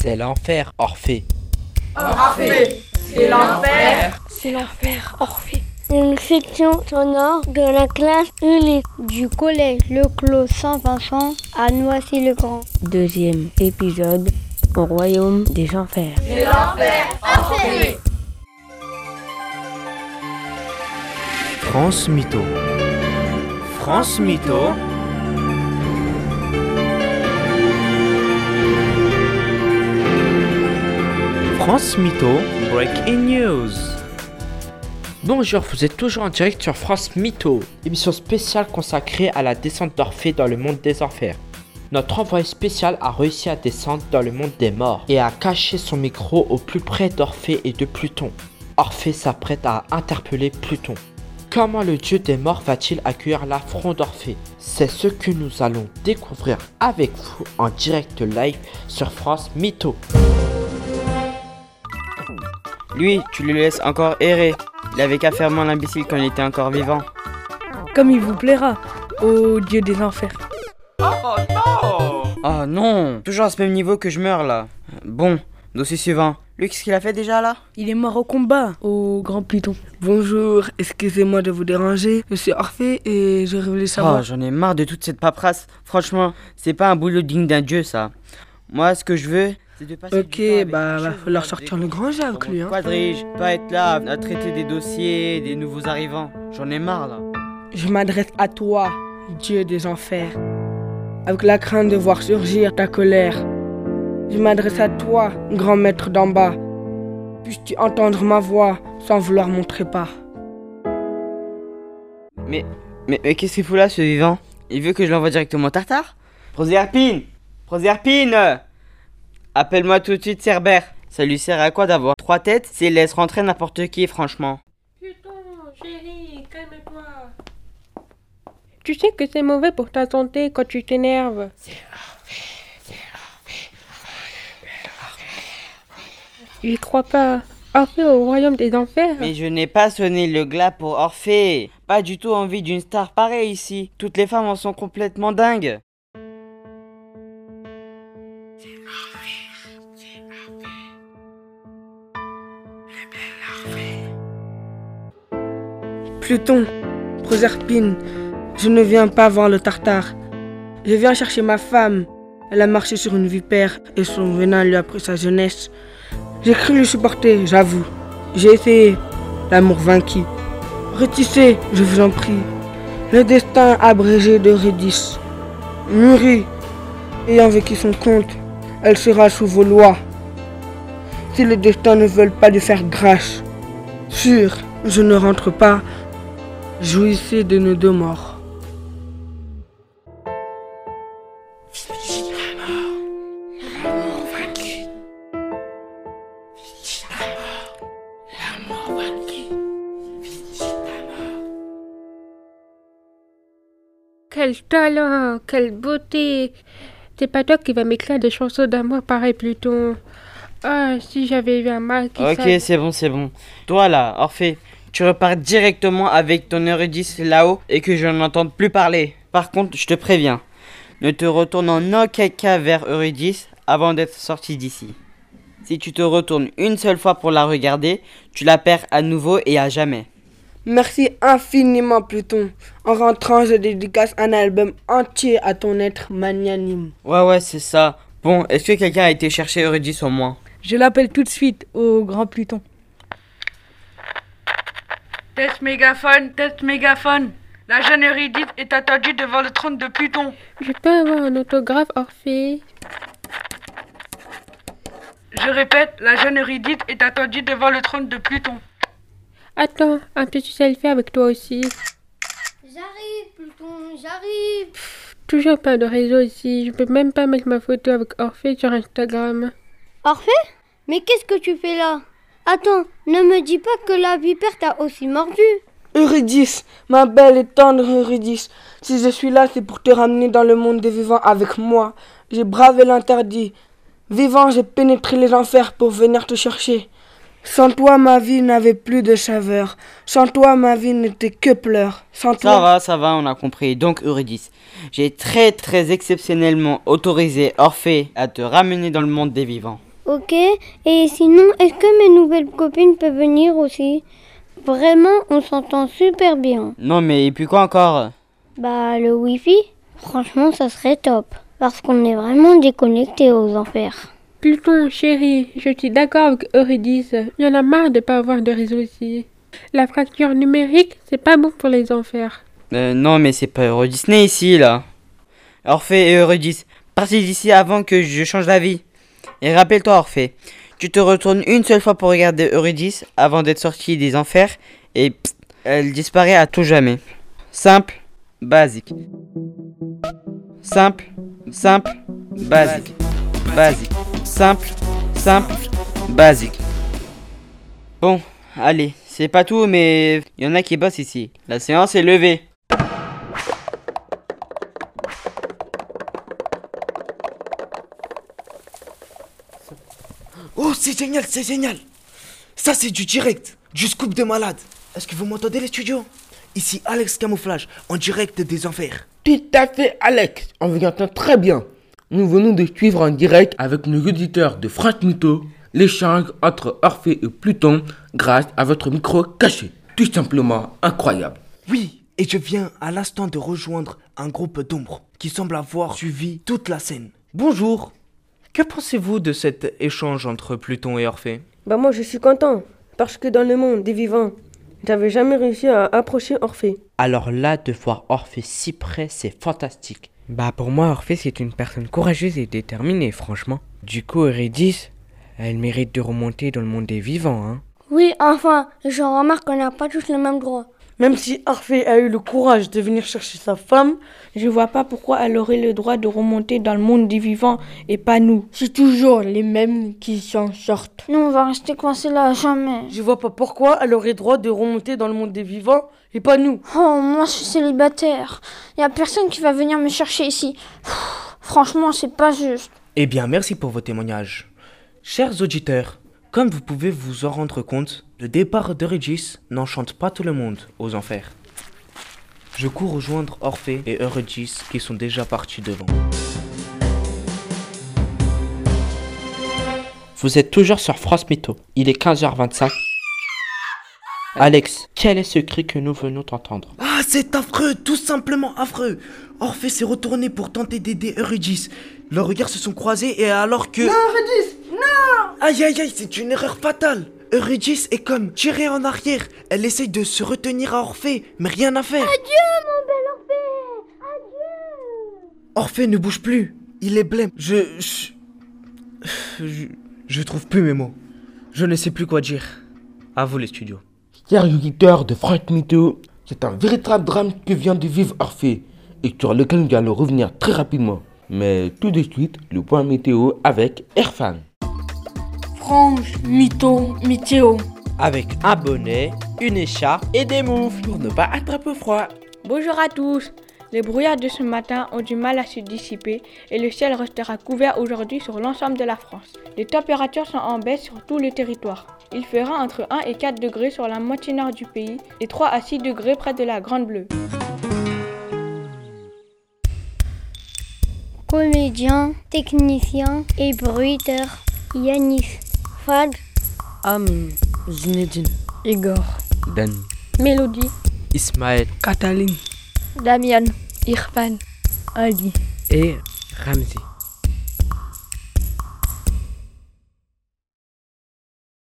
C'est l'enfer, Orphée. Orphée, c'est l'enfer. C'est l'enfer, Orphée. Une section sonore de la classe Ulysse du collège Le Clos Saint-Vincent à Noisy-le-Grand. Deuxième épisode au royaume des enfers. C'est l'enfer, Orphée. France Mytho. France Mytho. France Mytho, Breaking News. Bonjour, vous êtes toujours en direct sur France Mytho, émission spéciale consacrée à la descente d'Orphée dans le monde des enfers. Notre envoyé spécial a réussi à descendre dans le monde des morts et a caché son micro au plus près d'Orphée et de Pluton. Orphée s'apprête à interpeller Pluton. Comment le dieu des morts va-t-il accueillir l'affront d'Orphée? C'est ce que nous allons découvrir avec vous en direct live sur France Mytho. Lui, tu le laisses encore errer. Il avait qu'à faire moins l'imbécile quand il était encore vivant. Comme il vous plaira, ô dieu des enfers. Oh non Toujours à ce même niveau que je meurs là. Bon, dossier suivant. Lui, qu'est-ce qu'il a fait déjà là? Il est mort au combat, au grand Pluton. Bonjour, excusez-moi de vous déranger. Je suis Orphée et je voulais Oh, savoir. j'en ai marre de toute cette paperasse. Franchement, c'est pas un boulot digne d'un dieu ça. Moi, ce que je veux, Ok, bah va falloir sortir le grand jet Sur avec lui. Hein. quadrige, pas être là à traiter des dossiers, des nouveaux arrivants. J'en ai marre là. Je m'adresse à toi, Dieu des enfers, avec la crainte de voir surgir ta colère. Je m'adresse à toi, grand maître d'en bas. Puisses-tu entendre ma voix sans vouloir montrer pas? Mais, mais, mais qu'est-ce qu'il fout là ce vivant? Il veut que je l'envoie directement au tartare? Proserpine Proserpine Appelle-moi tout de suite Cerbère. Ça lui sert à quoi d'avoir trois têtes s'il laisse rentrer n'importe qui, franchement? Putain, chérie, calme-toi. Tu sais que c'est mauvais pour ta santé quand tu t'énerves. Il croit pas. Orphée au royaume des enfers. Mais je n'ai pas sonné le glas pour Orphée. Pas du tout envie d'une star pareille ici. Toutes les femmes en sont complètement dingues. Pluton, Proserpine, je ne viens pas voir le tartare. Je viens chercher ma femme. Elle a marché sur une vipère et son venin lui a pris sa jeunesse. J'ai cru le supporter, j'avoue. J'ai essayé. L'amour vaincu. Retissez, je vous en prie. Le destin abrégé d'Eurydice. Mûrie, ayant vécu son compte, elle sera sous vos lois. Si le destin ne veulent pas lui faire grâce, sûr, je ne rentre pas. Jouissez de nos deux morts. Quel talent, quelle beauté. C'est pas toi qui va m'écrire des chansons d'amour pareil, Pluton. Ah, si j'avais eu un mari qui Ok, c'est bon, c'est bon. Toi là, Orphée, tu repars directement avec ton Eurydice là-haut et que je n'entende plus parler. Par contre, je te préviens, ne te retourne en aucun cas vers Eurydice avant d'être sorti d'ici. Si tu te retournes une seule fois pour la regarder, tu la perds à nouveau et à jamais. Merci infiniment, Pluton. En rentrant, je dédicace un album entier à ton être magnanime. Ouais, ouais, c'est ça. Bon, est-ce que quelqu'un a été chercher Eurydice au moins? Je l'appelle tout de suite au grand Pluton. Test mégaphone, test mégaphone. La jeune Eurydice est attendue devant le trône de Pluton. Je peux avoir un autographe, Orphée? Je répète, la jeune Eurydice est attendue devant le trône de Pluton. Attends, un petit selfie avec toi aussi. J'arrive, Pluton, j'arrive. Toujours pas de réseau ici. Je peux même pas mettre ma photo avec Orphée sur Instagram. Orphée? Mais qu'est-ce que tu fais là? Attends, ne me dis pas que la vipère t'a aussi mordu. Eurydice, ma belle et tendre Eurydice, si je suis là, c'est pour te ramener dans le monde des vivants avec moi. J'ai bravé l'interdit. Vivant, j'ai pénétré les enfers pour venir te chercher. Sans toi, ma vie n'avait plus de saveur. Sans toi, ma vie n'était que pleurs. Sans Ça toi. va, ça va, on a compris. Donc Eurydice, j'ai très très exceptionnellement autorisé Orphée à te ramener dans le monde des vivants. Ok? Et sinon, est-ce que mes nouvelles copines peuvent venir aussi? Vraiment, on s'entend super bien. Non, mais et puis quoi encore? Bah, le Wi-Fi, franchement, ça serait top. Parce qu'on est vraiment déconnectés aux enfers. Pluton, chérie, je suis d'accord avec Eurydice. Il y en a marre de pas avoir de réseau ici. La fracture numérique, c'est pas bon pour les enfers. Euh, non, mais c'est pas Euro Disney ici, là. Orphée et Eurydice, partez d'ici avant que je change d'avis. Et rappelle-toi, Orphée, tu te retournes une seule fois pour regarder Eurydice avant d'être sorti des enfers et elle disparaît à tout jamais. Simple, basique. Simple, simple, basique. Basique. Simple, simple, basique. Bon, allez, c'est pas tout, mais il y en a qui bossent ici. La séance est levée. Oh, c'est génial, c'est génial. Ça, c'est du direct, du scoop de malade. Est-ce que vous m'entendez, les studios? Ici, Alex Camouflage, en direct des enfers. Tout à fait, Alex. On vous entend très bien. Nous venons de suivre en direct avec nos auditeurs de France Mytho l'échange entre Orphée et Pluton grâce à votre micro caché. Tout simplement incroyable. Oui, et je viens à l'instant de rejoindre un groupe d'ombres qui semble avoir suivi toute la scène. Bonjour. Que pensez-vous de cet échange entre Pluton et Orphée? Bah moi je suis content, parce que dans le monde des vivants, j'avais jamais réussi à approcher Orphée. Alors là, de voir Orphée si près, c'est fantastique. Bah pour moi, Orphée c'est une personne courageuse et déterminée, franchement. Du coup, Eurydice, elle mérite de remonter dans le monde des vivants, hein. Oui, enfin, je remarque qu'on n'a pas tous le même droit. Même si Orphée a eu le courage de venir chercher sa femme, je vois pas pourquoi elle aurait le droit de remonter dans le monde des vivants et pas nous. C'est toujours les mêmes qui s'en sortent. Nous, on va rester coincés là à jamais. Je vois pas pourquoi elle aurait droit de remonter dans le monde des vivants et pas nous. Oh, moi je suis célibataire. Y a personne qui va venir me chercher ici. Pff, franchement, c'est pas juste. Eh bien, merci pour vos témoignages. Chers auditeurs, comme vous pouvez vous en rendre compte, le départ d'Eurydice n'enchante pas tout le monde aux enfers. Je cours rejoindre Orphée et Eurydice qui sont déjà partis devant. Vous êtes toujours sur France Mytho. Il est 15h25. Alex, quel est ce cri que nous venons d'entendre? Ah, c'est affreux, tout simplement affreux. Orphée s'est retourné pour tenter d'aider Eurydice. Leurs regards se sont croisés et alors que... Non, Eurydice Non Aïe aïe aïe, c'est une erreur fatale. Eurydice est comme tirée en arrière. Elle essaye de se retenir à Orphée, mais rien à faire. Adieu, mon bel Orphée Adieu Orphée ne bouge plus. Il est blême. Je, je... Je... Je trouve plus mes mots. Je ne sais plus quoi dire. À vous les studios. Chers auditeurs de France Mytho, c'est un véritable drame que vient de vivre Orphée et sur lequel nous allons revenir très rapidement. Mais tout de suite, le point météo avec Airfan. Franche, mytho, météo. Avec un bonnet, une écharpe et des moufles pour ne pas attraper froid. Bonjour à tous. Les brouillards de ce matin ont du mal à se dissiper et le ciel restera couvert aujourd'hui sur l'ensemble de la France. Les températures sont en baisse sur tout le territoire. Il fera entre 1 et 4 degrés sur la moitié nord du pays et 3 à 6 degrés près de la Grande Bleue. Comédien, technicien et bruiteur. Yanis, Fad, Amin, Zinedine, Igor, Dan. Mélodie, Ismaël, Cataline, Damian, Irfan, Ali. Et Ramsey.